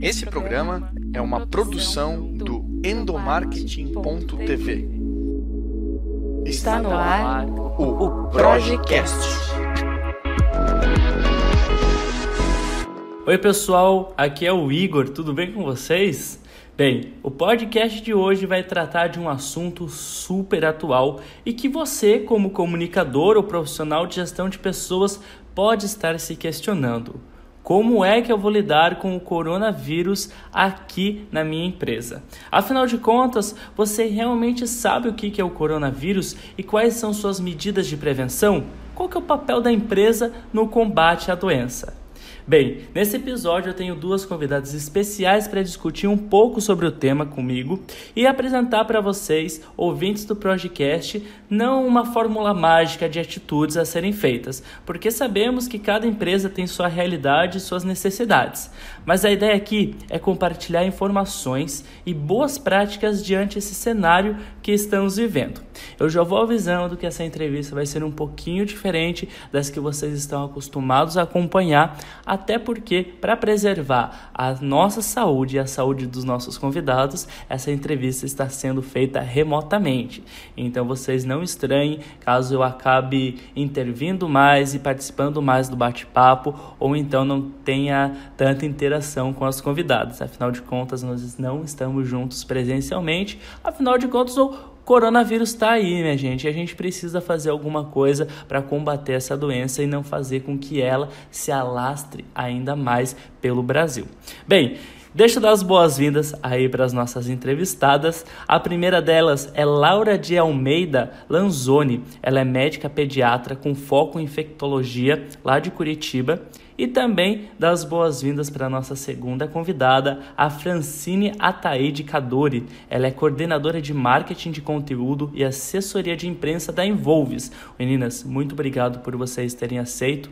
Esse programa é uma produção do endomarketing.tv. Está no ar o Projecast. Oi, pessoal, aqui é o Igor, tudo bem com vocês? Bem, o podcast de hoje vai tratar de um assunto super atual e que você, como comunicador ou profissional de gestão de pessoas, pode estar se questionando. Como é que eu vou lidar com o coronavírus aqui na minha empresa? Afinal de contas, você realmente sabe o que é o coronavírus e quais são suas medidas de prevenção? Qual é o papel da empresa no combate à doença? Bem, nesse episódio eu tenho duas convidadas especiais para discutir um pouco sobre o tema comigo e apresentar para vocês, ouvintes do podcast, não uma fórmula mágica de atitudes a serem feitas, porque sabemos que cada empresa tem sua realidade e suas necessidades. Mas a ideia aqui é compartilhar informações e boas práticas diante esse cenário que estamos vivendo. Eu já vou avisando que essa entrevista vai ser um pouquinho diferente das que vocês estão acostumados a acompanhar até porque, para preservar a nossa saúde e a saúde dos nossos convidados, essa entrevista está sendo feita remotamente. Então vocês não estranhem caso eu acabe intervindo mais e participando mais do bate-papo, ou então não tenha tanta interação com as convidadas. Afinal de contas, nós não estamos juntos presencialmente. Afinal de contas, o coronavírus está aí, minha gente, e a gente precisa fazer alguma coisa para combater essa doença e não fazer com que ela se alastre ainda mais pelo Brasil. Bem, Deixa eu dar as boas-vindas aí para as nossas entrevistadas. A primeira delas é Laura de Almeida Lanzoni. Ela é médica pediatra com foco em infectologia lá de Curitiba. E também dar as boas-vindas para a nossa segunda convidada, a Francine Ataide Cadori. Ela é coordenadora de marketing de conteúdo e assessoria de imprensa da Envolves. Meninas, muito obrigado por vocês terem aceito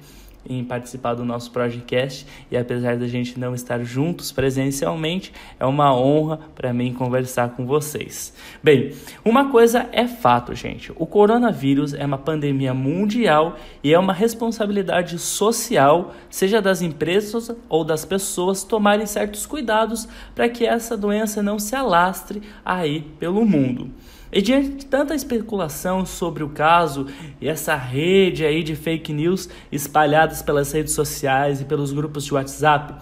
em participar do nosso podcast e apesar da gente não estar juntos presencialmente, é uma honra para mim conversar com vocês. Bem, uma coisa é fato, gente: o coronavírus é uma pandemia mundial e é uma responsabilidade social, seja das empresas ou das pessoas, tomarem certos cuidados para que essa doença não se alastre aí pelo mundo. E diante de tanta especulação sobre o caso e essa rede aí de fake news espalhadas pelas redes sociais e pelos grupos de WhatsApp,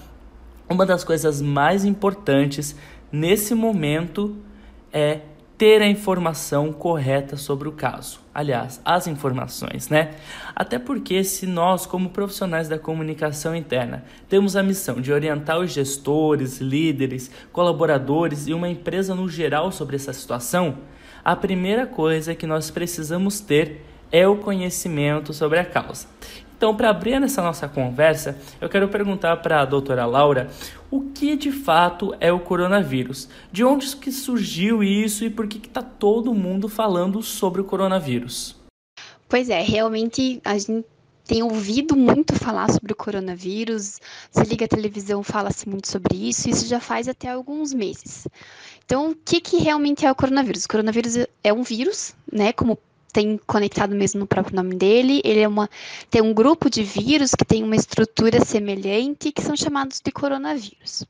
uma das coisas mais importantes nesse momento é ter a informação correta sobre o caso. Aliás, as informações, né? Até porque, se nós, como profissionais da comunicação interna, temos a missão de orientar os gestores, líderes, colaboradores e uma empresa no geral sobre essa situação, a primeira coisa que nós precisamos ter é o conhecimento sobre a causa. Então, para abrir essa nossa conversa, eu quero perguntar para a doutora Laura o que de fato é o coronavírus, de onde que surgiu isso e por que está todo mundo falando sobre o coronavírus. Pois é, realmente a gente tem ouvido muito falar sobre o coronavírus, se liga a televisão, fala-se muito sobre isso, isso já faz até alguns meses. Então, o que, que realmente é o coronavírus? O coronavírus é um vírus, né? Como tem conectado mesmo no próprio nome dele. Ele é uma, tem um grupo de vírus que tem uma estrutura semelhante que são chamados de coronavírus.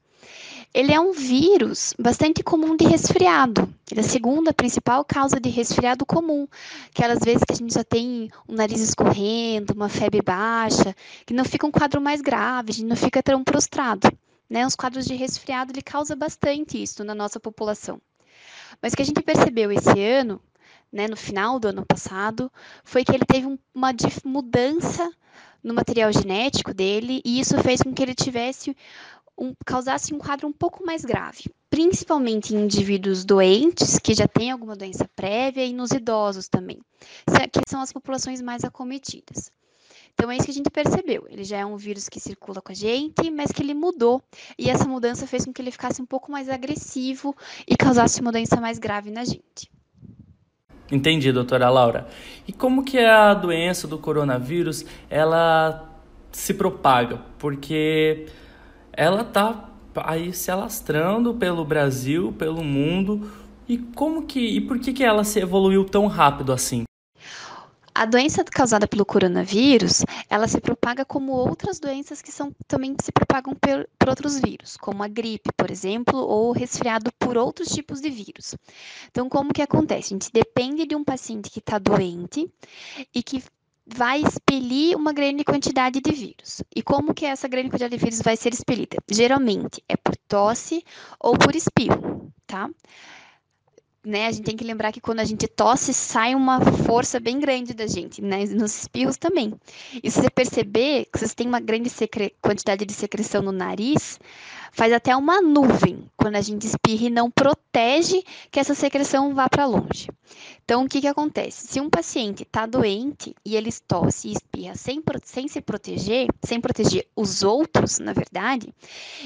Ele é um vírus bastante comum de resfriado. Ele é a segunda principal causa de resfriado comum. Aquelas vezes que a gente já tem o um nariz escorrendo, uma febre baixa, que não fica um quadro mais grave, a gente não fica tão prostrado. Né? Os quadros de resfriado ele causa bastante isso na nossa população. Mas o que a gente percebeu esse ano, né, no final do ano passado, foi que ele teve uma mudança no material genético dele e isso fez com que ele tivesse um, causasse um quadro um pouco mais grave, principalmente em indivíduos doentes que já têm alguma doença prévia e nos idosos também, que são as populações mais acometidas. Então é isso que a gente percebeu. Ele já é um vírus que circula com a gente, mas que ele mudou. E essa mudança fez com que ele ficasse um pouco mais agressivo e causasse uma doença mais grave na gente. Entendi, doutora Laura. E como que a doença do coronavírus, ela se propaga? Porque ela tá aí se alastrando pelo Brasil, pelo mundo. E como que e por que que ela se evoluiu tão rápido assim? A doença causada pelo coronavírus, ela se propaga como outras doenças que são, também se propagam por, por outros vírus, como a gripe, por exemplo, ou resfriado por outros tipos de vírus. Então, como que acontece? A gente depende de um paciente que está doente e que vai expelir uma grande quantidade de vírus. E como que essa grande quantidade de vírus vai ser expelida? Geralmente é por tosse ou por espirro, tá? Né, a gente tem que lembrar que quando a gente tosse, sai uma força bem grande da gente, né, nos espirros também. E se você perceber que você tem uma grande quantidade de secreção no nariz, faz até uma nuvem quando a gente espirra e não protege que essa secreção vá para longe. Então, o que, que acontece? Se um paciente está doente e ele tosse e espirra sem, sem se proteger, sem proteger os outros, na verdade,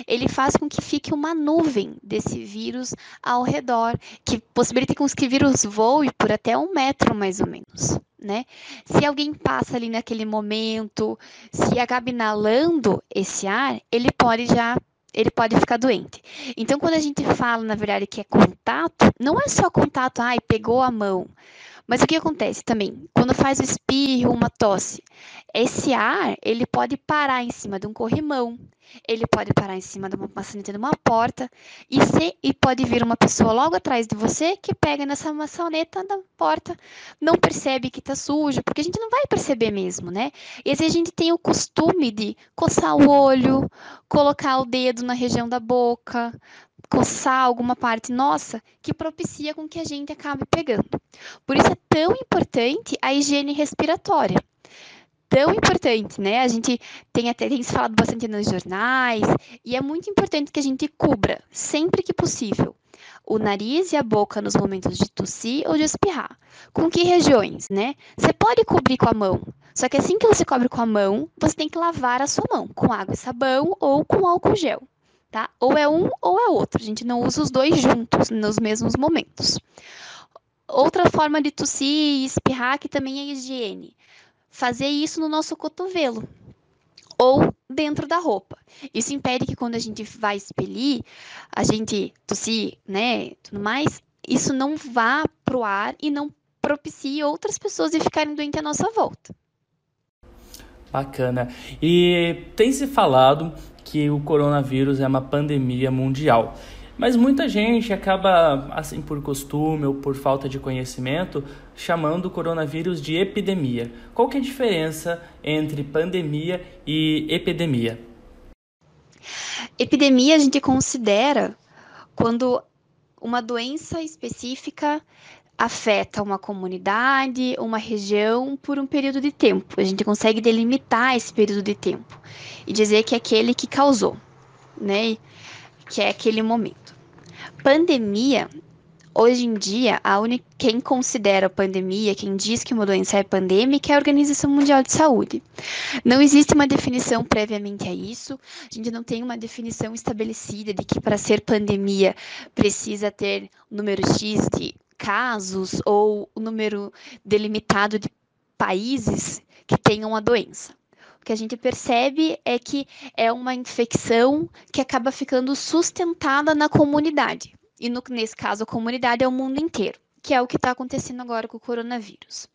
ele faz com que fique uma nuvem desse vírus ao redor, que possibilita que o vírus voe por até um metro, mais ou menos. Né? Se alguém passa ali naquele momento, se acaba inalando esse ar, ele pode já ele pode ficar doente. Então, quando a gente fala, na verdade, que é contato, não é só contato, ai, pegou a mão. Mas o que acontece também? Quando faz o espirro, uma tosse, esse ar, ele pode parar em cima de um corrimão, ele pode parar em cima de uma maçaneta de uma porta, e, se, e pode vir uma pessoa logo atrás de você que pega nessa maçaneta da porta, não percebe que tá sujo, porque a gente não vai perceber mesmo, né? E às vezes a gente tem o costume de coçar o olho, colocar o dedo na região da boca, coçar alguma parte nossa que propicia com que a gente acabe pegando. Por isso é tão importante a higiene respiratória. Tão importante, né? A gente tem até tem falado bastante nos jornais e é muito importante que a gente cubra sempre que possível o nariz e a boca nos momentos de tossir ou de espirrar. Com que regiões, né? Você pode cobrir com a mão, só que assim que você cobre com a mão, você tem que lavar a sua mão com água e sabão ou com álcool gel tá? Ou é um ou é outro. A gente não usa os dois juntos nos mesmos momentos. Outra forma de tossir e espirrar que também é higiene. Fazer isso no nosso cotovelo ou dentro da roupa. Isso impede que quando a gente vai expelir, a gente tossir, né, tudo mais, isso não vá pro ar e não propicie outras pessoas de ficarem doentes à nossa volta. Bacana. E tem se falado que o coronavírus é uma pandemia mundial. Mas muita gente acaba, assim por costume ou por falta de conhecimento, chamando o coronavírus de epidemia. Qual que é a diferença entre pandemia e epidemia? Epidemia a gente considera quando uma doença específica afeta uma comunidade, uma região por um período de tempo. A gente consegue delimitar esse período de tempo e dizer que é aquele que causou, né? Que é aquele momento. Pandemia, hoje em dia, a única, quem considera pandemia, quem diz que uma doença é pandêmica, é a Organização Mundial de Saúde. Não existe uma definição previamente a isso, a gente não tem uma definição estabelecida de que para ser pandemia precisa ter número X de casos ou o número delimitado de países que tenham a doença. O que a gente percebe é que é uma infecção que acaba ficando sustentada na comunidade. E no, nesse caso, a comunidade é o mundo inteiro, que é o que está acontecendo agora com o coronavírus.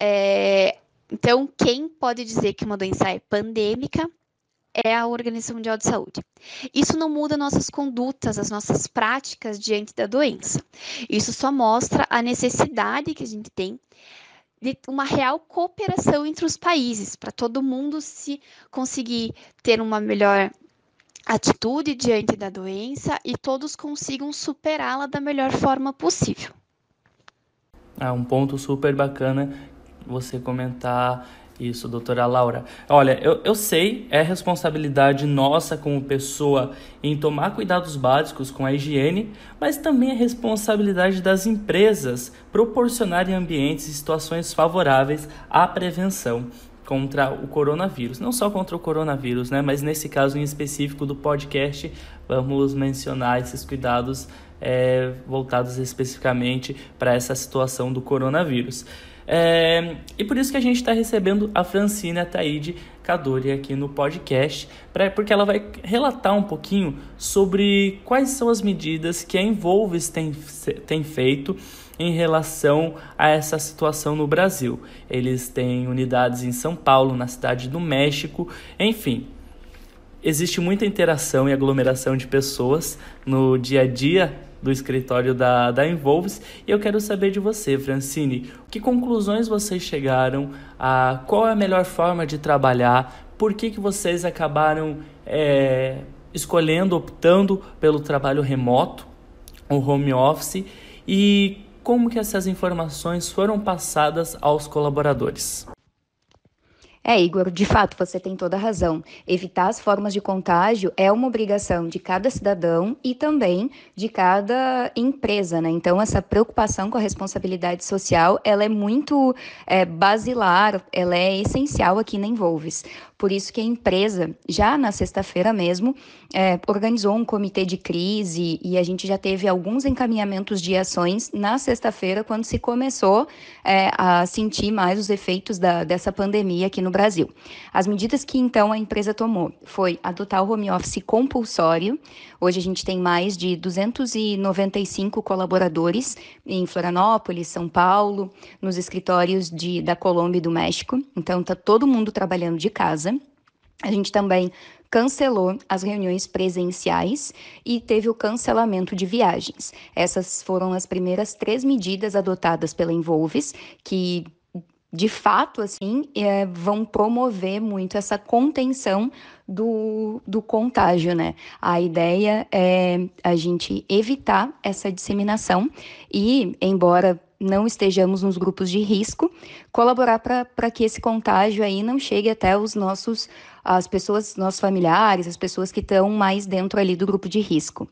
É, então, quem pode dizer que uma doença é pandêmica é a Organização Mundial de Saúde. Isso não muda nossas condutas, as nossas práticas diante da doença. Isso só mostra a necessidade que a gente tem de uma real cooperação entre os países, para todo mundo se conseguir ter uma melhor atitude diante da doença e todos consigam superá-la da melhor forma possível. É um ponto super bacana você comentar isso, doutora Laura. Olha, eu, eu sei, é responsabilidade nossa como pessoa em tomar cuidados básicos com a higiene, mas também é responsabilidade das empresas proporcionarem ambientes e situações favoráveis à prevenção contra o coronavírus. Não só contra o coronavírus, né? Mas nesse caso em específico do podcast, vamos mencionar esses cuidados é, voltados especificamente para essa situação do coronavírus. É, e por isso que a gente está recebendo a Francine Ataíde Cadori aqui no podcast, pra, porque ela vai relatar um pouquinho sobre quais são as medidas que a Envolves tem, tem feito em relação a essa situação no Brasil. Eles têm unidades em São Paulo, na cidade do México, enfim. Existe muita interação e aglomeração de pessoas no dia a dia do escritório da, da Envolves e eu quero saber de você, Francine, que conclusões vocês chegaram, a qual é a melhor forma de trabalhar, por que, que vocês acabaram é, escolhendo, optando pelo trabalho remoto, o home office? E como que essas informações foram passadas aos colaboradores. É, Igor, de fato, você tem toda a razão. Evitar as formas de contágio é uma obrigação de cada cidadão e também de cada empresa, né? Então, essa preocupação com a responsabilidade social, ela é muito é, basilar, ela é essencial aqui na Envolves. Por isso que a empresa, já na sexta-feira mesmo, é, organizou um comitê de crise e a gente já teve alguns encaminhamentos de ações na sexta-feira, quando se começou é, a sentir mais os efeitos da, dessa pandemia aqui no Brasil. As medidas que então a empresa tomou foi adotar o home office compulsório. Hoje a gente tem mais de 295 colaboradores em Florianópolis, São Paulo, nos escritórios de, da Colômbia e do México. Então, está todo mundo trabalhando de casa. A gente também cancelou as reuniões presenciais e teve o cancelamento de viagens. Essas foram as primeiras três medidas adotadas pela Envolves, que de fato, assim, é, vão promover muito essa contenção do, do contágio, né? A ideia é a gente evitar essa disseminação e, embora não estejamos nos grupos de risco, colaborar para que esse contágio aí não chegue até os nossos, as pessoas, nossos familiares, as pessoas que estão mais dentro ali do grupo de risco.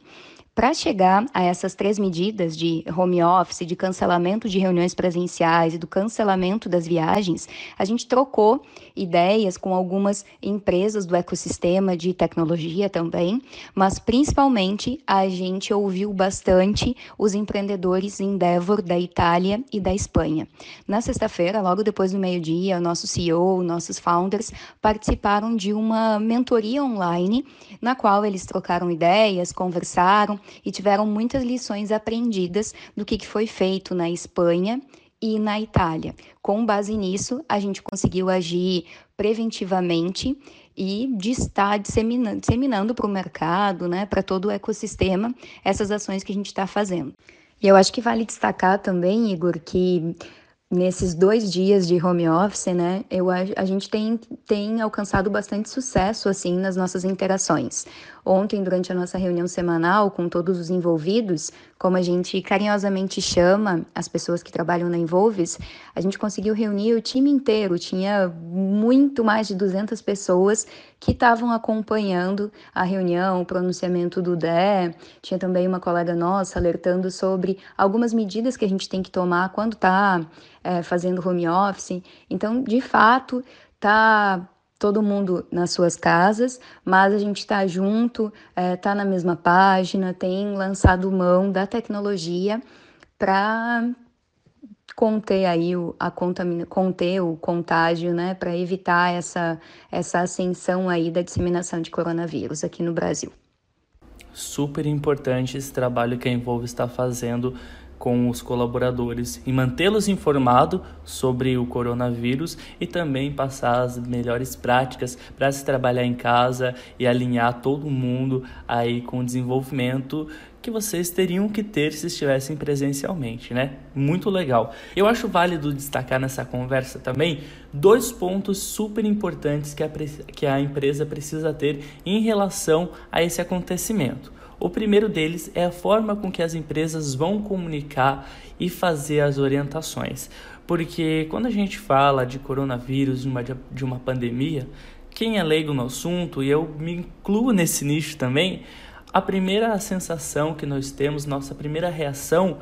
Para chegar a essas três medidas de home office, de cancelamento de reuniões presenciais e do cancelamento das viagens, a gente trocou ideias com algumas empresas do ecossistema de tecnologia também, mas principalmente a gente ouviu bastante os empreendedores Endeavor da Itália e da Espanha. Na sexta-feira, logo depois do meio-dia, o nosso CEO, nossos founders participaram de uma mentoria online na qual eles trocaram ideias, conversaram e tiveram muitas lições aprendidas do que foi feito na Espanha e na Itália. Com base nisso, a gente conseguiu agir preventivamente e de estar disseminando, disseminando para o mercado, né, para todo o ecossistema, essas ações que a gente está fazendo. E eu acho que vale destacar também, Igor, que nesses dois dias de home office, né, eu, a, a gente tem, tem alcançado bastante sucesso, assim, nas nossas interações. Ontem, durante a nossa reunião semanal com todos os envolvidos, como a gente carinhosamente chama as pessoas que trabalham na Envolves, a gente conseguiu reunir o time inteiro, tinha muito mais de 200 pessoas que estavam acompanhando a reunião, o pronunciamento do DE, tinha também uma colega nossa alertando sobre algumas medidas que a gente tem que tomar quando está é, fazendo home office. Então, de fato, tá todo mundo nas suas casas, mas a gente está junto, está é, na mesma página, tem lançado mão da tecnologia para conter aí o, a contamina, conter o contágio, né, para evitar essa, essa ascensão aí da disseminação de coronavírus aqui no Brasil. Super importante esse trabalho que a Envolve está fazendo com os colaboradores e mantê-los informados sobre o coronavírus e também passar as melhores práticas para se trabalhar em casa e alinhar todo mundo aí com o desenvolvimento que vocês teriam que ter se estivessem presencialmente, né? Muito legal. Eu acho válido destacar nessa conversa também dois pontos super importantes que a, que a empresa precisa ter em relação a esse acontecimento. O primeiro deles é a forma com que as empresas vão comunicar e fazer as orientações. Porque quando a gente fala de coronavírus, de uma, de uma pandemia, quem é leigo no assunto, e eu me incluo nesse nicho também, a primeira sensação que nós temos, nossa primeira reação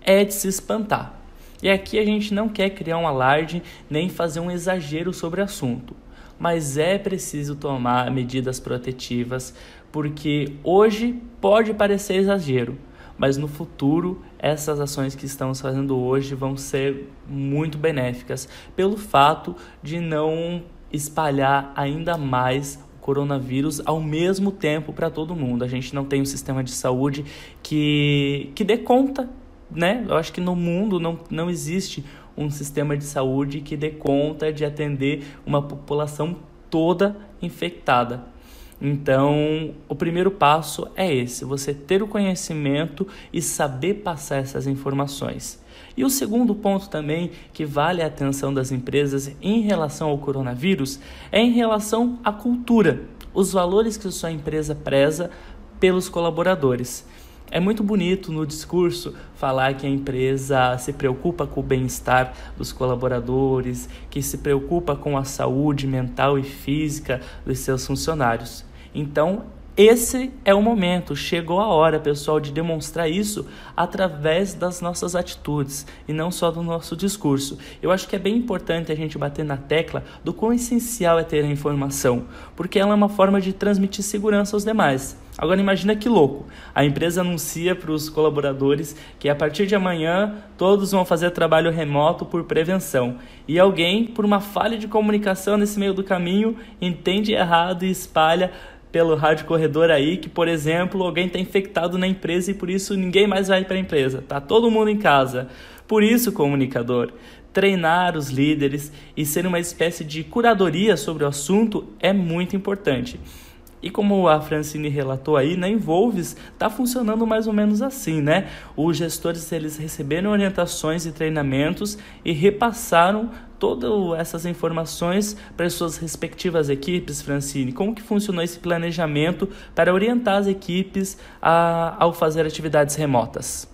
é de se espantar. E aqui a gente não quer criar um alarde nem fazer um exagero sobre o assunto, mas é preciso tomar medidas protetivas, porque hoje pode parecer exagero, mas no futuro essas ações que estamos fazendo hoje vão ser muito benéficas pelo fato de não espalhar ainda mais o coronavírus ao mesmo tempo para todo mundo. A gente não tem um sistema de saúde que, que dê conta né? Eu acho que no mundo não, não existe um sistema de saúde que dê conta de atender uma população toda infectada. Então, o primeiro passo é esse: você ter o conhecimento e saber passar essas informações. E o segundo ponto também que vale a atenção das empresas em relação ao coronavírus é em relação à cultura, os valores que sua empresa preza pelos colaboradores. É muito bonito no discurso falar que a empresa se preocupa com o bem-estar dos colaboradores, que se preocupa com a saúde mental e física dos seus funcionários. Então, esse é o momento, chegou a hora, pessoal, de demonstrar isso através das nossas atitudes e não só do nosso discurso. Eu acho que é bem importante a gente bater na tecla do quão essencial é ter a informação, porque ela é uma forma de transmitir segurança aos demais. Agora imagina que louco. A empresa anuncia para os colaboradores que a partir de amanhã todos vão fazer trabalho remoto por prevenção. E alguém, por uma falha de comunicação nesse meio do caminho, entende errado e espalha pelo rádio corredor aí que, por exemplo, alguém está infectado na empresa e por isso ninguém mais vai para a empresa. Tá todo mundo em casa. Por isso, comunicador, treinar os líderes e ser uma espécie de curadoria sobre o assunto é muito importante. E como a Francine relatou aí, na Envolves está funcionando mais ou menos assim, né? Os gestores eles receberam orientações e treinamentos e repassaram todas essas informações para as suas respectivas equipes, Francine. Como que funcionou esse planejamento para orientar as equipes a, ao fazer atividades remotas?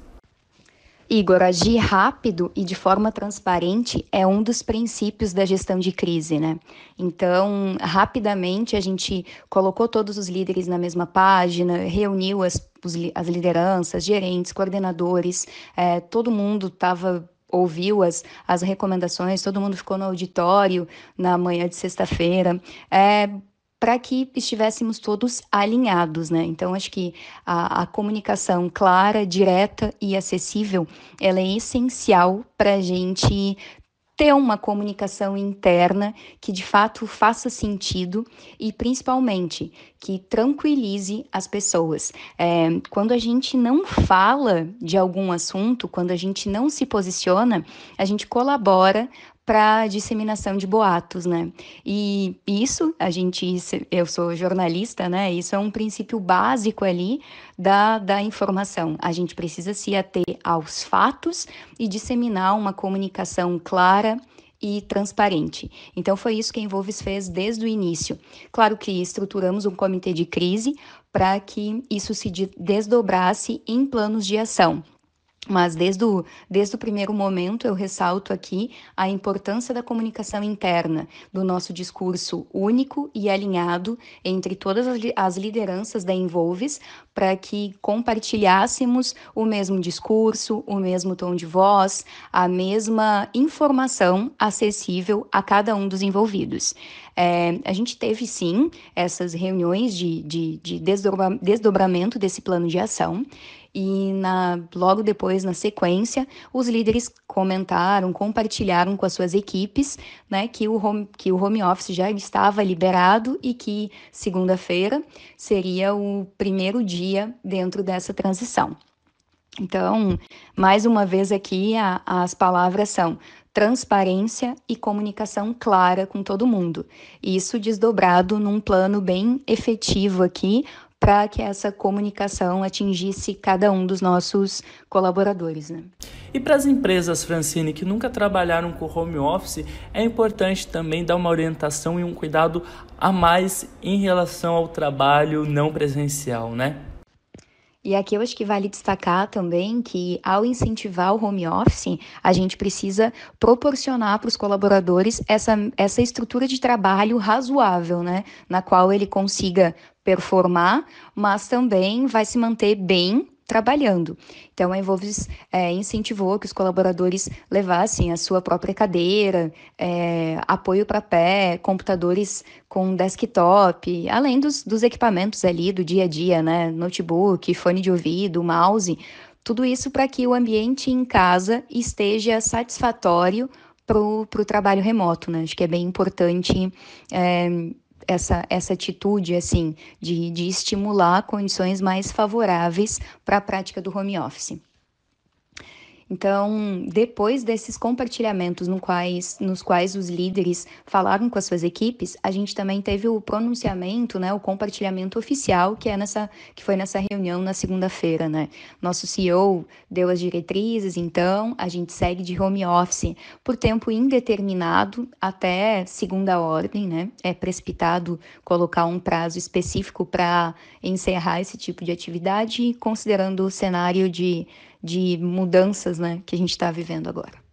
Igor, agir rápido e de forma transparente é um dos princípios da gestão de crise, né? Então, rapidamente a gente colocou todos os líderes na mesma página, reuniu as, as lideranças, gerentes, coordenadores, é, todo mundo estava ouviu as, as recomendações, todo mundo ficou no auditório na manhã de sexta-feira. É, para que estivéssemos todos alinhados, né? Então, acho que a, a, comunicação clara, direta e acessível, ela é essencial para a gente ter uma comunicação interna que de fato faça sentido e principalmente que tranquilize as pessoas. É, quando a gente não fala de algum assunto, quando a gente não se posiciona, a gente colabora para disseminação de boatos, né? E isso, a gente, eu sou jornalista, né? Isso é um princípio básico ali da, da informação. A gente precisa se ater aos fatos e disseminar uma comunicação clara e transparente. Então foi isso que a Envolves fez desde o início. Claro que estruturamos um comitê de crise para que isso se desdobrasse em planos de ação. Mas desde o, desde o primeiro momento eu ressalto aqui a importância da comunicação interna, do nosso discurso único e alinhado entre todas as lideranças da Envolves, para que compartilhássemos o mesmo discurso, o mesmo tom de voz, a mesma informação acessível a cada um dos envolvidos. É, a gente teve sim essas reuniões de, de, de desdobramento desse plano de ação e na, logo depois, na sequência, os líderes comentaram, compartilharam com as suas equipes né, que, o home, que o home office já estava liberado e que segunda-feira seria o primeiro dia dentro dessa transição. Então, mais uma vez aqui, a, as palavras são transparência e comunicação clara com todo mundo. Isso desdobrado num plano bem efetivo aqui, para que essa comunicação atingisse cada um dos nossos colaboradores. Né? E para as empresas, Francine, que nunca trabalharam com home office, é importante também dar uma orientação e um cuidado a mais em relação ao trabalho não presencial, né? E aqui eu acho que vale destacar também que, ao incentivar o home office, a gente precisa proporcionar para os colaboradores essa, essa estrutura de trabalho razoável, né? Na qual ele consiga performar, mas também vai se manter bem trabalhando. Então, a Envolves é, incentivou que os colaboradores levassem a sua própria cadeira, é, apoio para pé, computadores com desktop, além dos, dos equipamentos ali do dia a dia, né? Notebook, fone de ouvido, mouse, tudo isso para que o ambiente em casa esteja satisfatório para o trabalho remoto, né? Acho que é bem importante é, essa, essa atitude assim de, de estimular condições mais favoráveis para a prática do home office. Então, depois desses compartilhamentos no quais, nos quais os líderes falaram com as suas equipes, a gente também teve o pronunciamento, né, o compartilhamento oficial, que é nessa que foi nessa reunião na segunda-feira, né? Nosso CEO deu as diretrizes, então a gente segue de home office por tempo indeterminado até segunda ordem, né? É precipitado colocar um prazo específico para encerrar esse tipo de atividade, considerando o cenário de de mudanças né, que a gente está vivendo agora.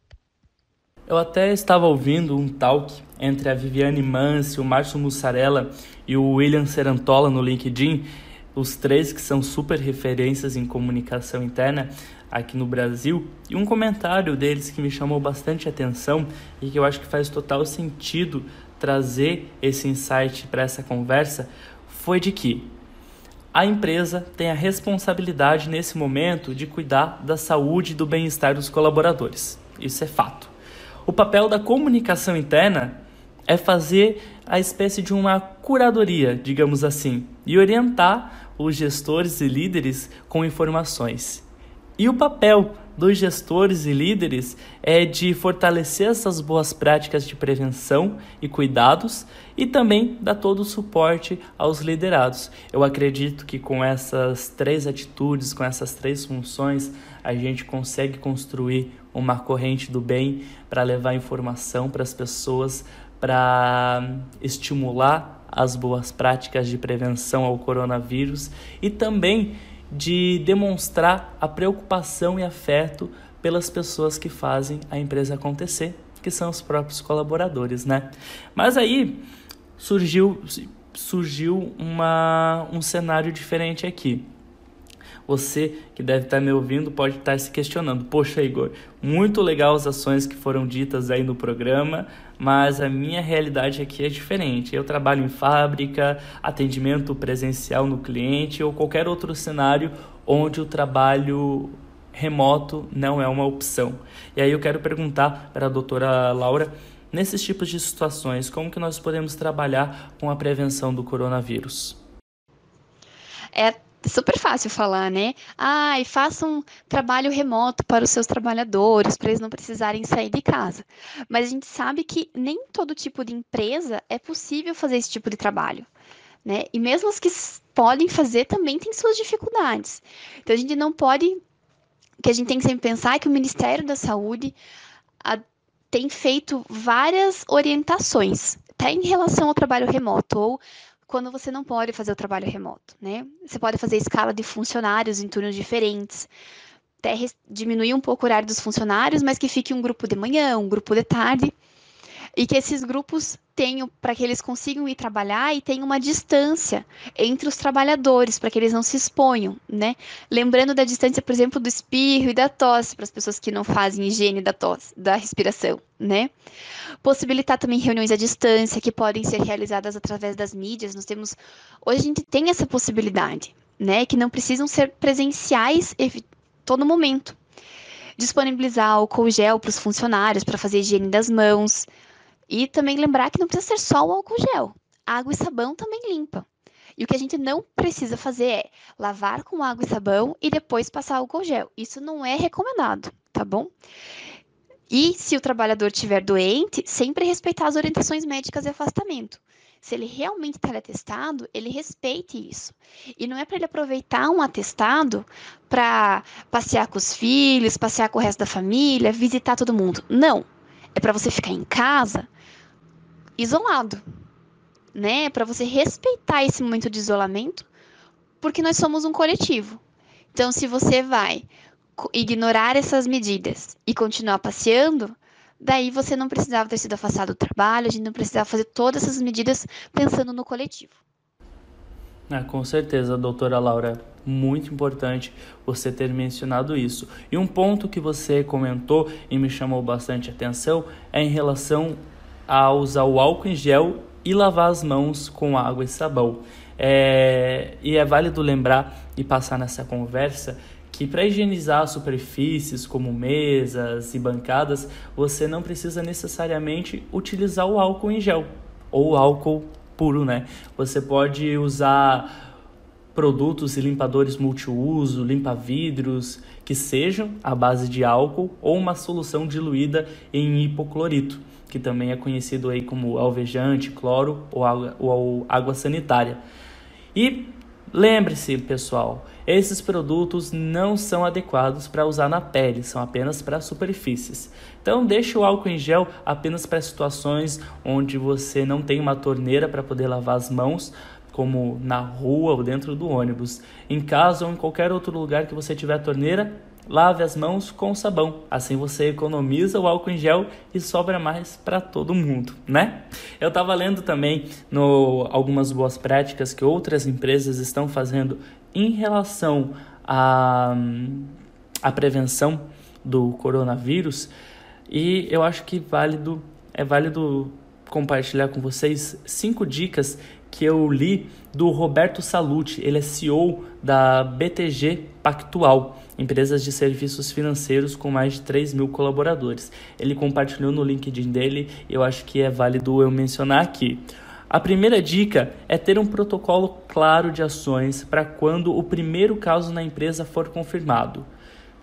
Eu até estava ouvindo um talk entre a Viviane Mansi, o Márcio Mussarella e o William Serantola no LinkedIn, os três que são super referências em comunicação interna aqui no Brasil, e um comentário deles que me chamou bastante atenção e que eu acho que faz total sentido trazer esse insight para essa conversa foi de que a empresa tem a responsabilidade nesse momento de cuidar da saúde e do bem-estar dos colaboradores. Isso é fato. O papel da comunicação interna é fazer a espécie de uma curadoria, digamos assim, e orientar os gestores e líderes com informações. E o papel dos gestores e líderes é de fortalecer essas boas práticas de prevenção e cuidados e também dar todo o suporte aos liderados. Eu acredito que com essas três atitudes, com essas três funções, a gente consegue construir uma corrente do bem para levar informação para as pessoas, para estimular as boas práticas de prevenção ao coronavírus e também de demonstrar a preocupação e afeto pelas pessoas que fazem a empresa acontecer, que são os próprios colaboradores, né? Mas aí surgiu surgiu uma, um cenário diferente aqui. Você que deve estar me ouvindo pode estar se questionando: Poxa, Igor, muito legal as ações que foram ditas aí no programa, mas a minha realidade aqui é diferente. Eu trabalho em fábrica, atendimento presencial no cliente ou qualquer outro cenário onde o trabalho remoto não é uma opção. E aí eu quero perguntar para a doutora Laura, nesses tipos de situações, como que nós podemos trabalhar com a prevenção do coronavírus? É super fácil falar, né? Ah, e faça um trabalho remoto para os seus trabalhadores, para eles não precisarem sair de casa. Mas a gente sabe que nem todo tipo de empresa é possível fazer esse tipo de trabalho. Né? E mesmo as que podem fazer também têm suas dificuldades. Então a gente não pode. O que a gente tem que sempre pensar é que o Ministério da Saúde a, tem feito várias orientações, até em relação ao trabalho remoto, ou quando você não pode fazer o trabalho remoto, né? Você pode fazer escala de funcionários em turnos diferentes, até diminuir um pouco o horário dos funcionários, mas que fique um grupo de manhã, um grupo de tarde, e que esses grupos tenham, para que eles consigam ir trabalhar e tenham uma distância entre os trabalhadores, para que eles não se exponham, né? Lembrando da distância, por exemplo, do espirro e da tosse, para as pessoas que não fazem higiene da tosse, da respiração, né? Possibilitar também reuniões à distância, que podem ser realizadas através das mídias. Nós temos, hoje a gente tem essa possibilidade, né? Que não precisam ser presenciais todo momento. Disponibilizar álcool gel para os funcionários, para fazer higiene das mãos, e também lembrar que não precisa ser só o álcool gel. Água e sabão também limpa. E o que a gente não precisa fazer é lavar com água e sabão e depois passar álcool gel. Isso não é recomendado, tá bom? E se o trabalhador estiver doente, sempre respeitar as orientações médicas de afastamento. Se ele realmente está atestado, ele respeite isso. E não é para ele aproveitar um atestado para passear com os filhos, passear com o resto da família, visitar todo mundo. Não. É para você ficar em casa isolado, né? Para você respeitar esse momento de isolamento, porque nós somos um coletivo. Então, se você vai ignorar essas medidas e continuar passeando, daí você não precisava ter sido afastado do trabalho, a gente não precisava fazer todas essas medidas pensando no coletivo. Ah, com certeza, doutora Laura. Muito importante você ter mencionado isso. E um ponto que você comentou e me chamou bastante atenção é em relação a usar o álcool em gel e lavar as mãos com água e sabão. É, e é válido lembrar e passar nessa conversa que para higienizar superfícies como mesas e bancadas, você não precisa necessariamente utilizar o álcool em gel ou álcool puro, né? Você pode usar produtos e limpadores multiuso, limpa-vidros, que sejam à base de álcool ou uma solução diluída em hipoclorito, que também é conhecido aí como alvejante, cloro ou água, ou água sanitária. E lembre-se, pessoal, esses produtos não são adequados para usar na pele, são apenas para superfícies. Então, deixe o álcool em gel apenas para situações onde você não tem uma torneira para poder lavar as mãos, como na rua ou dentro do ônibus. Em casa ou em qualquer outro lugar que você tiver torneira, lave as mãos com sabão. Assim você economiza o álcool em gel e sobra mais para todo mundo, né? Eu estava lendo também no algumas boas práticas que outras empresas estão fazendo em relação à, à prevenção do coronavírus e eu acho que válido é válido compartilhar com vocês cinco dicas que eu li do Roberto Salute. Ele é CEO da BTG Pactual, empresas de serviços financeiros com mais de 3 mil colaboradores. Ele compartilhou no LinkedIn dele eu acho que é válido eu mencionar aqui. A primeira dica é ter um protocolo claro de ações para quando o primeiro caso na empresa for confirmado.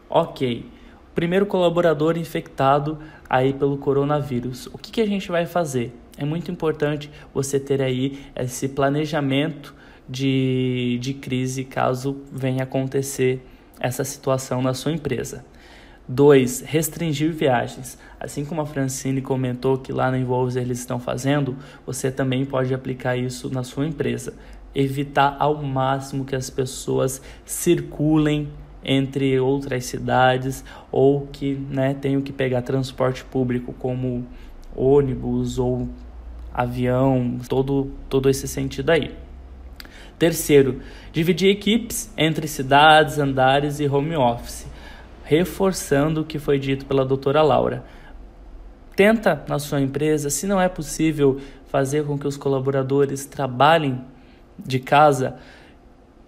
Ok, primeiro colaborador infectado aí pelo coronavírus. O que, que a gente vai fazer? É muito importante você ter aí esse planejamento de, de crise caso venha acontecer essa situação na sua empresa. 2. Restringir viagens. Assim como a Francine comentou que lá na Involves eles estão fazendo, você também pode aplicar isso na sua empresa. Evitar ao máximo que as pessoas circulem entre outras cidades ou que né, tenham que pegar transporte público como ônibus ou avião, todo, todo esse sentido aí. Terceiro, dividir equipes entre cidades, andares e home office, reforçando o que foi dito pela doutora Laura. Tenta na sua empresa, se não é possível fazer com que os colaboradores trabalhem de casa,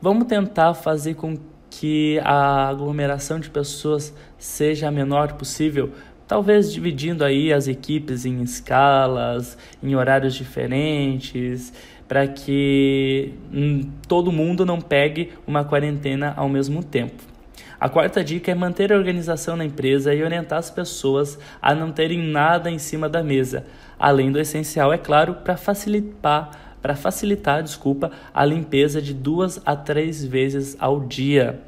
vamos tentar fazer com que a aglomeração de pessoas seja a menor possível, talvez dividindo aí as equipes em escalas, em horários diferentes, para que todo mundo não pegue uma quarentena ao mesmo tempo. A quarta dica é manter a organização na empresa e orientar as pessoas a não terem nada em cima da mesa, além do essencial, é claro, para facilitar para facilitar, desculpa, a limpeza de duas a três vezes ao dia.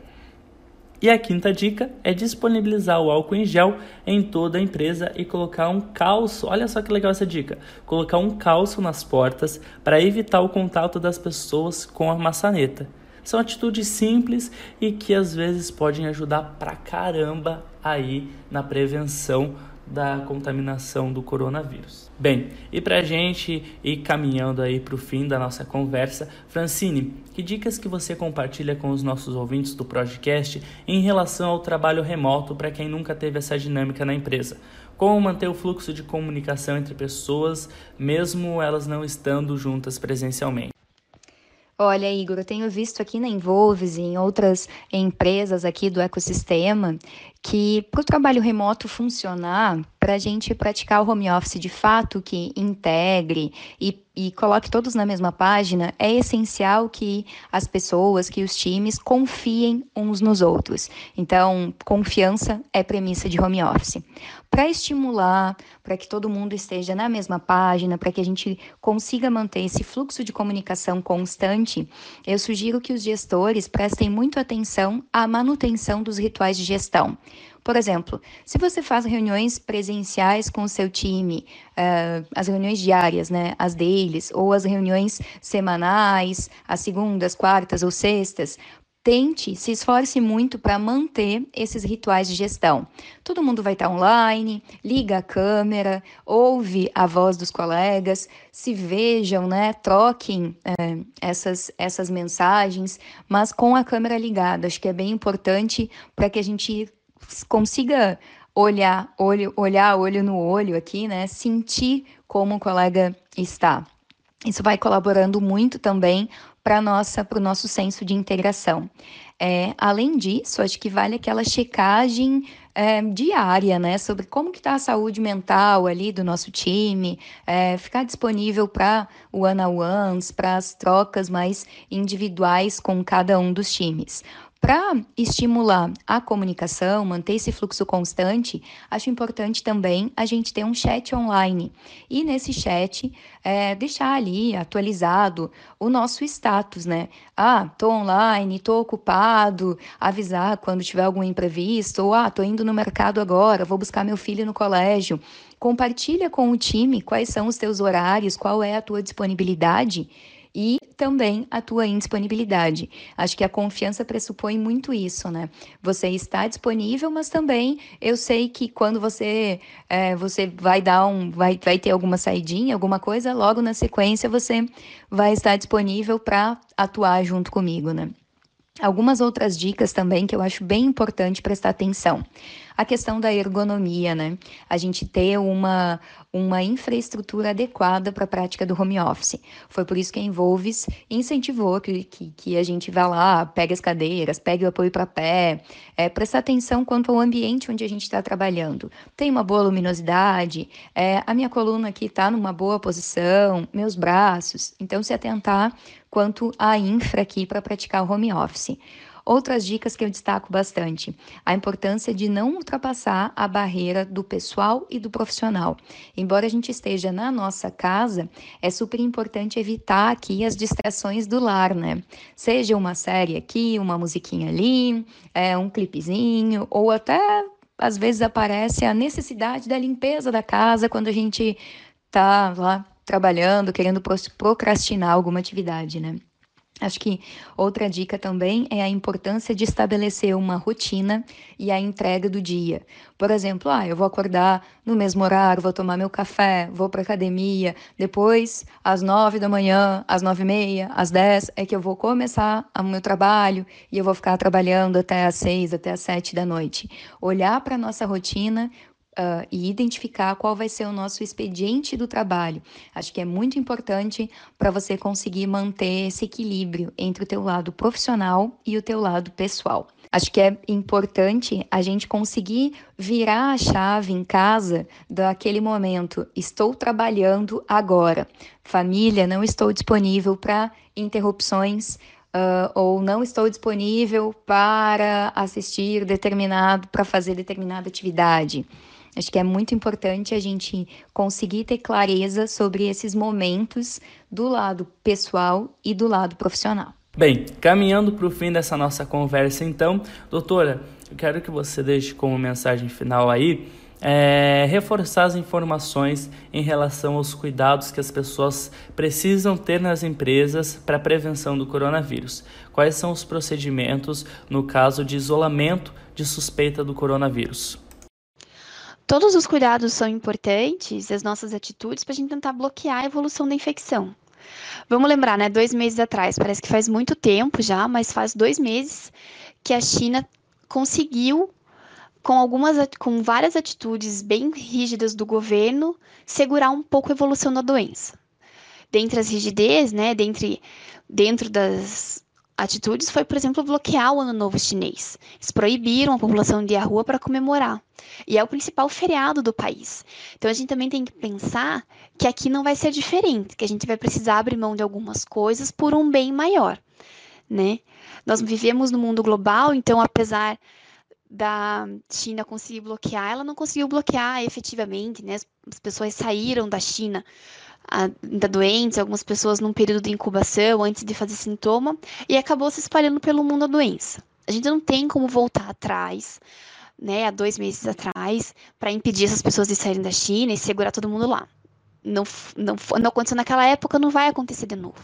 E a quinta dica é disponibilizar o álcool em gel em toda a empresa e colocar um calço. Olha só que legal essa dica: colocar um calço nas portas para evitar o contato das pessoas com a maçaneta. São atitudes simples e que às vezes podem ajudar pra caramba aí na prevenção da contaminação do coronavírus. Bem, e para gente ir caminhando aí para o fim da nossa conversa, Francine, que dicas que você compartilha com os nossos ouvintes do podcast em relação ao trabalho remoto para quem nunca teve essa dinâmica na empresa? Como manter o fluxo de comunicação entre pessoas, mesmo elas não estando juntas presencialmente? Olha, Igor, eu tenho visto aqui na Envolves e em outras empresas aqui do ecossistema que para o trabalho remoto funcionar, para a gente praticar o home office de fato, que integre e, e coloque todos na mesma página, é essencial que as pessoas, que os times confiem uns nos outros. Então, confiança é premissa de home office. Para estimular, para que todo mundo esteja na mesma página, para que a gente consiga manter esse fluxo de comunicação constante, eu sugiro que os gestores prestem muito atenção à manutenção dos rituais de gestão. Por exemplo, se você faz reuniões presenciais com o seu time, uh, as reuniões diárias, né, as deles, ou as reuniões semanais, as segundas, quartas ou sextas, tente, se esforce muito para manter esses rituais de gestão. Todo mundo vai estar online, liga a câmera, ouve a voz dos colegas, se vejam, né? Troquem é, essas, essas mensagens, mas com a câmera ligada. Acho que é bem importante para que a gente consiga olhar olho, olhar olho no olho aqui, né? Sentir como o colega está. Isso vai colaborando muito também para nossa para o nosso senso de integração. É, além disso, acho que vale aquela checagem é, diária, né, sobre como que está a saúde mental ali do nosso time, é, ficar disponível para o one-on-ones, para as trocas mais individuais com cada um dos times. Para estimular a comunicação, manter esse fluxo constante, acho importante também a gente ter um chat online. E nesse chat, é, deixar ali atualizado o nosso status, né? Ah, tô online, tô ocupado, avisar quando tiver algum imprevisto, ou ah, tô indo no mercado agora, vou buscar meu filho no colégio. Compartilha com o time quais são os teus horários, qual é a tua disponibilidade e também a tua indisponibilidade. Acho que a confiança pressupõe muito isso, né? Você está disponível, mas também eu sei que quando você é, você vai dar um, vai, vai ter alguma saidinha, alguma coisa, logo na sequência você vai estar disponível para atuar junto comigo, né? Algumas outras dicas também que eu acho bem importante prestar atenção. A questão da ergonomia, né? A gente ter uma, uma infraestrutura adequada para a prática do home office. Foi por isso que a Envolves incentivou que, que, que a gente vá lá, pegue as cadeiras, pegue o apoio para pé, é, prestar atenção quanto ao ambiente onde a gente está trabalhando. Tem uma boa luminosidade, é, a minha coluna aqui está numa boa posição, meus braços. Então, se atentar quanto à infra aqui para praticar o home office. Outras dicas que eu destaco bastante: a importância de não ultrapassar a barreira do pessoal e do profissional. Embora a gente esteja na nossa casa, é super importante evitar aqui as distrações do lar, né? Seja uma série aqui, uma musiquinha ali, é, um clipezinho, ou até às vezes aparece a necessidade da limpeza da casa quando a gente tá lá trabalhando, querendo procrastinar alguma atividade, né? Acho que outra dica também é a importância de estabelecer uma rotina e a entrega do dia. Por exemplo, ah, eu vou acordar no mesmo horário, vou tomar meu café, vou para academia, depois às nove da manhã, às nove e meia, às dez é que eu vou começar o meu trabalho e eu vou ficar trabalhando até às seis, até às sete da noite. Olhar para a nossa rotina uh, e identificar qual vai ser o nosso expediente do trabalho. Acho que é muito importante para você conseguir manter esse equilíbrio entre o teu lado profissional e o teu lado pessoal. Acho que é importante a gente conseguir virar a chave em casa daquele momento. Estou trabalhando agora. Família, não estou disponível para interrupções Uh, ou não estou disponível para assistir determinado, para fazer determinada atividade. Acho que é muito importante a gente conseguir ter clareza sobre esses momentos do lado pessoal e do lado profissional. Bem, caminhando para o fim dessa nossa conversa, então, doutora, eu quero que você deixe como mensagem final aí é, reforçar as informações em relação aos cuidados que as pessoas precisam ter nas empresas para a prevenção do coronavírus. Quais são os procedimentos no caso de isolamento de suspeita do coronavírus? Todos os cuidados são importantes, as nossas atitudes, para a gente tentar bloquear a evolução da infecção. Vamos lembrar, né? Dois meses atrás, parece que faz muito tempo já, mas faz dois meses que a China conseguiu, com algumas, com várias atitudes bem rígidas do governo, segurar um pouco a evolução da doença. Dentre as rigidez, né? Dentre, dentro das atitudes foi, por exemplo, bloquear o Ano Novo Chinês. Eles proibiram a população de ir à rua para comemorar. E é o principal feriado do país. Então a gente também tem que pensar que aqui não vai ser diferente, que a gente vai precisar abrir mão de algumas coisas por um bem maior, né? Nós vivemos no mundo global, então apesar da China conseguir bloquear, ela não conseguiu bloquear efetivamente, né? As pessoas saíram da China ainda doentes, algumas pessoas num período de incubação antes de fazer sintoma, e acabou se espalhando pelo mundo a doença. A gente não tem como voltar atrás, né, há dois meses atrás, para impedir essas pessoas de saírem da China e segurar todo mundo lá. Não, não, não aconteceu naquela época, não vai acontecer de novo.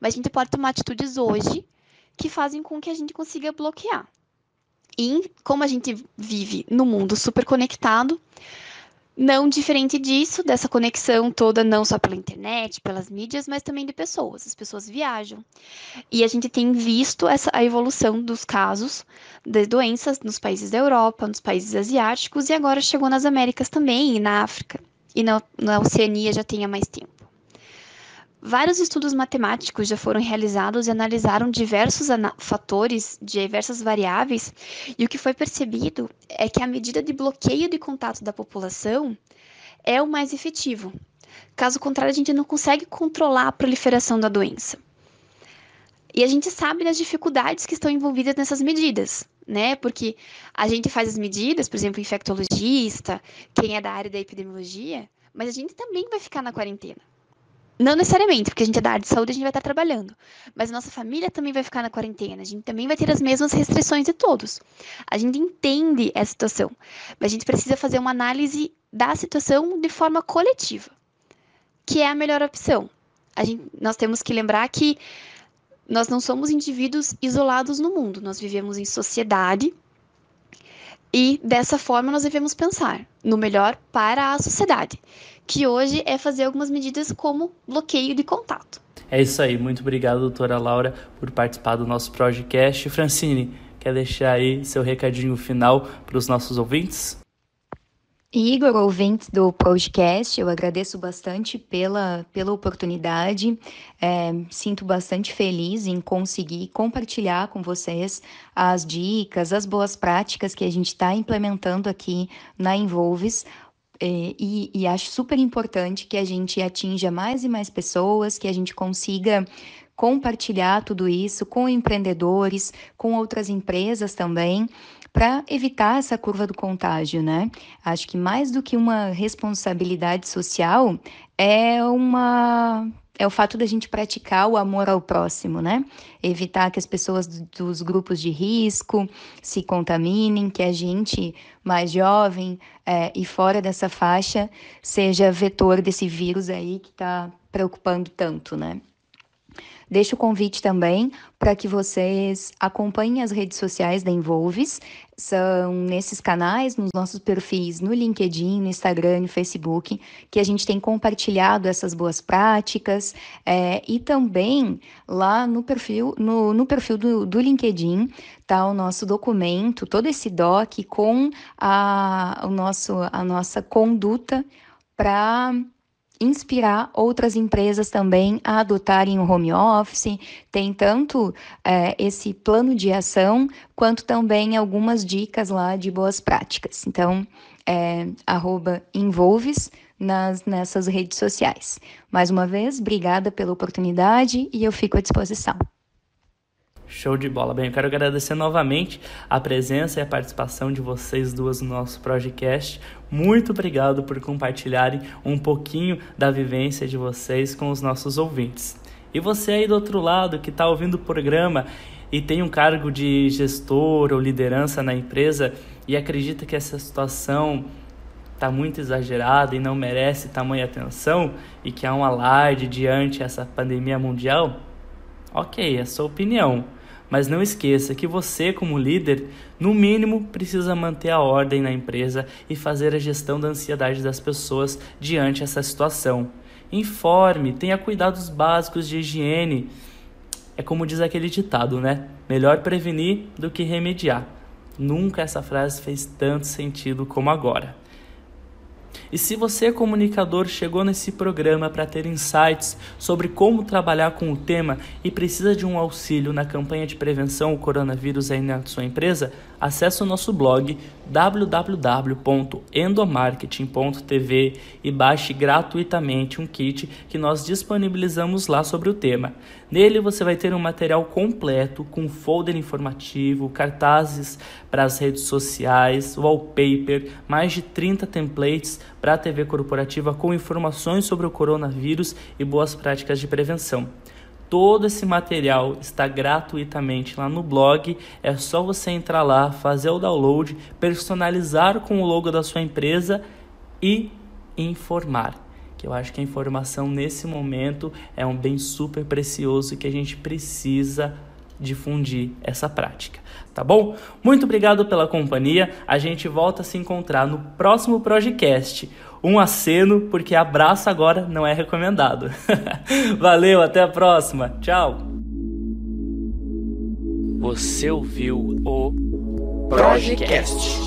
Mas a gente pode tomar atitudes hoje que fazem com que a gente consiga bloquear. E como a gente vive no mundo super conectado, não diferente disso, dessa conexão toda, não só pela internet, pelas mídias, mas também de pessoas. As pessoas viajam. E a gente tem visto essa, a evolução dos casos de doenças nos países da Europa, nos países asiáticos, e agora chegou nas Américas também, e na África. E na, na Oceania já tem há mais tempo. Vários estudos matemáticos já foram realizados e analisaram diversos fatores, diversas variáveis, e o que foi percebido é que a medida de bloqueio de contato da população é o mais efetivo. Caso contrário, a gente não consegue controlar a proliferação da doença. E a gente sabe das dificuldades que estão envolvidas nessas medidas, né? Porque a gente faz as medidas, por exemplo, infectologista, quem é da área da epidemiologia, mas a gente também vai ficar na quarentena. Não necessariamente, porque a gente é da área de saúde, a gente vai estar trabalhando. Mas a nossa família também vai ficar na quarentena. A gente também vai ter as mesmas restrições de todos. A gente entende essa situação. Mas a gente precisa fazer uma análise da situação de forma coletiva, que é a melhor opção. A gente, nós temos que lembrar que nós não somos indivíduos isolados no mundo, nós vivemos em sociedade e dessa forma nós devemos pensar no melhor para a sociedade, que hoje é fazer algumas medidas como bloqueio de contato. É isso aí, muito obrigado, doutora Laura, por participar do nosso podcast. Francine, quer deixar aí seu recadinho final para os nossos ouvintes? Igor, ouvintes do podcast, eu agradeço bastante pela, pela oportunidade. É, sinto bastante feliz em conseguir compartilhar com vocês as dicas, as boas práticas que a gente está implementando aqui na Envolves. É, e, e acho super importante que a gente atinja mais e mais pessoas, que a gente consiga compartilhar tudo isso com empreendedores, com outras empresas também, para evitar essa curva do contágio, né? Acho que mais do que uma responsabilidade social é uma é o fato da gente praticar o amor ao próximo, né? Evitar que as pessoas dos grupos de risco se contaminem, que a gente mais jovem é, e fora dessa faixa seja vetor desse vírus aí que está preocupando tanto, né? Deixo o convite também para que vocês acompanhem as redes sociais da Envolves. São nesses canais, nos nossos perfis no LinkedIn, no Instagram, no Facebook, que a gente tem compartilhado essas boas práticas é, e também lá no perfil, no, no perfil do, do LinkedIn está o nosso documento, todo esse doc com a, o nosso, a nossa conduta para inspirar outras empresas também a adotarem o home office. Tem tanto é, esse plano de ação, quanto também algumas dicas lá de boas práticas. Então, é, envolves nas, nessas redes sociais. Mais uma vez, obrigada pela oportunidade e eu fico à disposição. Show de bola. Bem, eu quero agradecer novamente a presença e a participação de vocês duas no nosso podcast. Muito obrigado por compartilharem um pouquinho da vivência de vocês com os nossos ouvintes. E você aí do outro lado que está ouvindo o programa e tem um cargo de gestor ou liderança na empresa e acredita que essa situação está muito exagerada e não merece tamanha atenção e que há um alarde diante essa pandemia mundial, ok, é sua opinião. Mas não esqueça que você, como líder, no mínimo precisa manter a ordem na empresa e fazer a gestão da ansiedade das pessoas diante dessa situação. Informe, tenha cuidados básicos de higiene. É como diz aquele ditado, né? Melhor prevenir do que remediar. Nunca essa frase fez tanto sentido como agora. E se você, comunicador, chegou nesse programa para ter insights sobre como trabalhar com o tema e precisa de um auxílio na campanha de prevenção ao coronavírus aí na sua empresa, acesse o nosso blog www.endomarketing.tv e baixe gratuitamente um kit que nós disponibilizamos lá sobre o tema. Nele você vai ter um material completo com folder informativo, cartazes para as redes sociais, wallpaper, mais de 30 templates para a TV corporativa com informações sobre o coronavírus e boas práticas de prevenção. Todo esse material está gratuitamente lá no blog. É só você entrar lá, fazer o download, personalizar com o logo da sua empresa e informar. Que eu acho que a informação nesse momento é um bem super precioso que a gente precisa difundir essa prática, tá bom? Muito obrigado pela companhia. A gente volta a se encontrar no próximo podcast um aceno, porque abraço agora não é recomendado. Valeu, até a próxima. Tchau. Você ouviu o Projecast.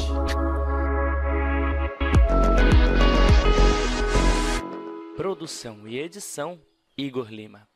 Produção e edição Igor Lima.